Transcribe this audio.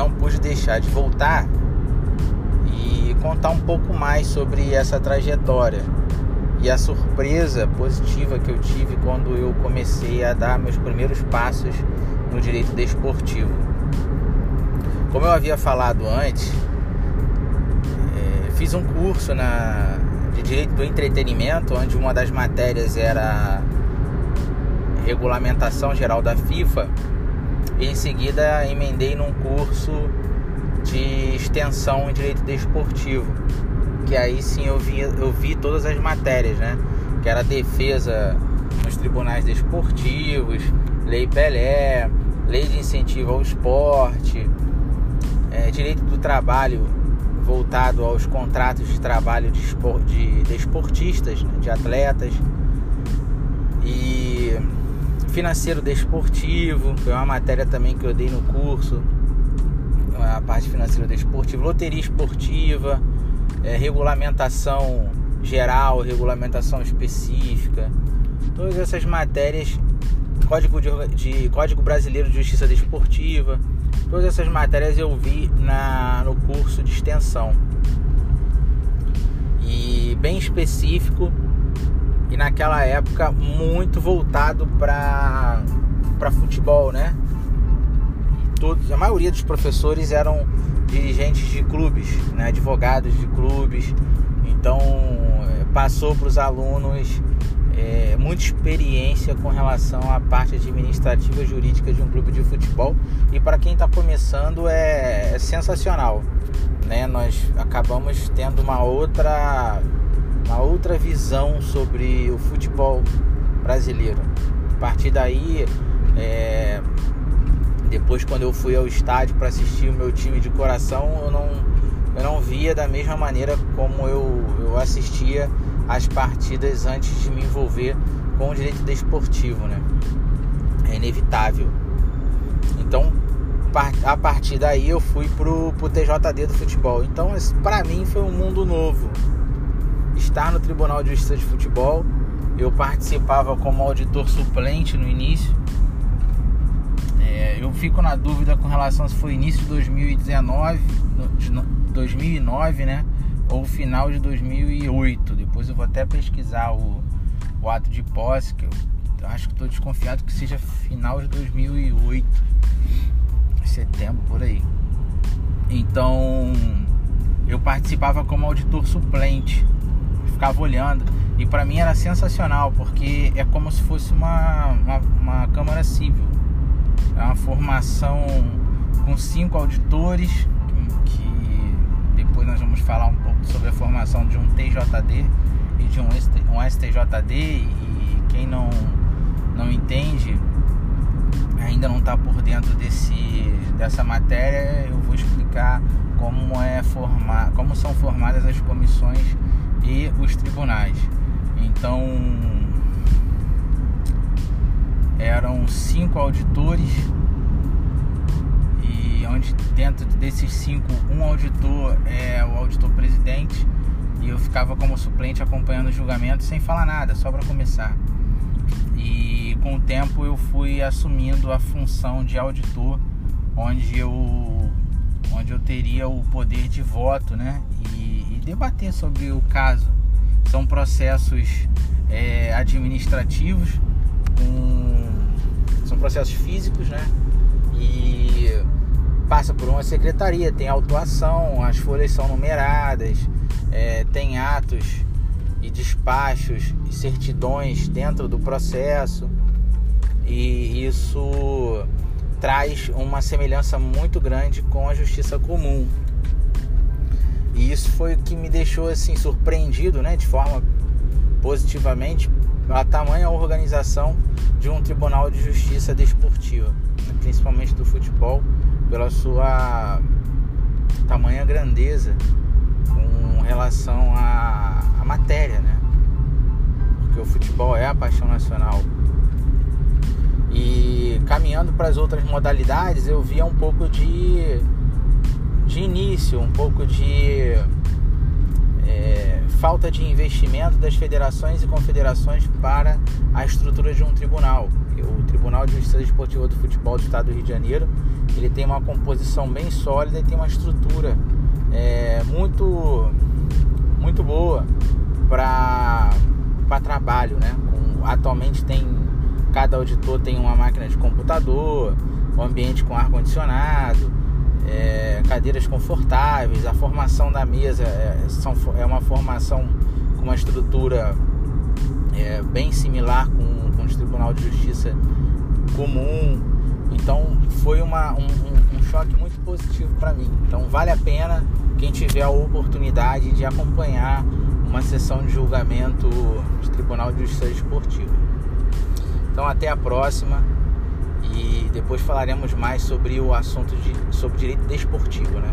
não pude deixar de voltar e contar um pouco mais sobre essa trajetória e a surpresa positiva que eu tive quando eu comecei a dar meus primeiros passos no direito desportivo. Como eu havia falado antes, é, fiz um curso na, de direito do entretenimento, onde uma das matérias era regulamentação geral da FIFA, e em seguida emendei num curso de extensão em direito desportivo, que aí sim eu vi, eu vi todas as matérias, né? Que era defesa nos tribunais desportivos, lei Pelé, lei de incentivo ao esporte, é, direito do trabalho voltado aos contratos de trabalho de, espor, de desportistas, né, de atletas e financeiro desportivo, foi uma matéria também que eu dei no curso, a parte financeira desportiva, loteria esportiva, é, regulamentação geral, regulamentação específica, todas essas matérias, código, de, de, código brasileiro de justiça desportiva, todas essas matérias eu vi na, no curso de extensão. E bem específico e naquela época muito voltado para para futebol, né? E todos, a maioria dos professores eram dirigentes de clubes, né? advogados de clubes. Então eh, passou para os alunos é, muita experiência com relação à parte administrativa jurídica de um clube de futebol e para quem está começando é, é sensacional. Né? Nós acabamos tendo uma outra uma outra visão sobre o futebol brasileiro. A partir daí, é, depois quando eu fui ao estádio para assistir o meu time de coração, eu não, eu não via da mesma maneira como eu, eu assistia as partidas antes de me envolver com o direito desportivo, né? É inevitável. Então, a partir daí eu fui pro, pro TJD do futebol. Então, para mim foi um mundo novo estar no Tribunal de Justiça de Futebol. Eu participava como auditor suplente no início. É, eu fico na dúvida com relação se foi início de 2019, de 2009, né? Ou final de 2008. Depois eu vou até pesquisar o, o ato de posse, que eu acho que estou desconfiado que seja final de 2008, setembro por aí. Então eu participava como auditor suplente ficava olhando. E para mim era sensacional, porque é como se fosse uma, uma, uma Câmara Civil. É uma formação com cinco auditores, que depois nós vamos falar um pouco sobre a formação de um TJD e de um, um STJD. E quem não, não entende, ainda não está por dentro desse, dessa matéria, eu vou explicar como, é formar, como são formadas as comissões e os tribunais. Então eram cinco auditores e onde dentro desses cinco um auditor é o auditor presidente e eu ficava como suplente acompanhando o julgamento sem falar nada, só para começar. E com o tempo eu fui assumindo a função de auditor, onde eu onde eu teria o poder de voto, né? debater sobre o caso. São processos é, administrativos, são processos físicos, né? E passa por uma secretaria, tem autuação, as folhas são numeradas, é, tem atos e despachos e certidões dentro do processo e isso traz uma semelhança muito grande com a justiça comum. E isso foi o que me deixou assim surpreendido, né, de forma positivamente, a tamanha organização de um tribunal de justiça desportiva, né, principalmente do futebol, pela sua tamanha grandeza com relação à, à matéria, né? Porque o futebol é a paixão nacional. E caminhando para as outras modalidades, eu via um pouco de de início, um pouco de é, falta de investimento das federações e confederações para a estrutura de um tribunal. O Tribunal de Justiça Esportiva do Futebol do Estado do Rio de Janeiro ele tem uma composição bem sólida e tem uma estrutura é, muito muito boa para trabalho, né? Atualmente tem cada auditor tem uma máquina de computador, um ambiente com ar condicionado, é, cadeiras confortáveis, a formação da mesa é, são, é uma formação com uma estrutura é, bem similar com, com o Tribunal de Justiça comum. Então foi uma, um, um choque muito positivo para mim. Então vale a pena quem tiver a oportunidade de acompanhar uma sessão de julgamento de Tribunal de Justiça Esportiva. Então até a próxima e depois falaremos mais sobre o assunto de, sobre direito desportivo, né?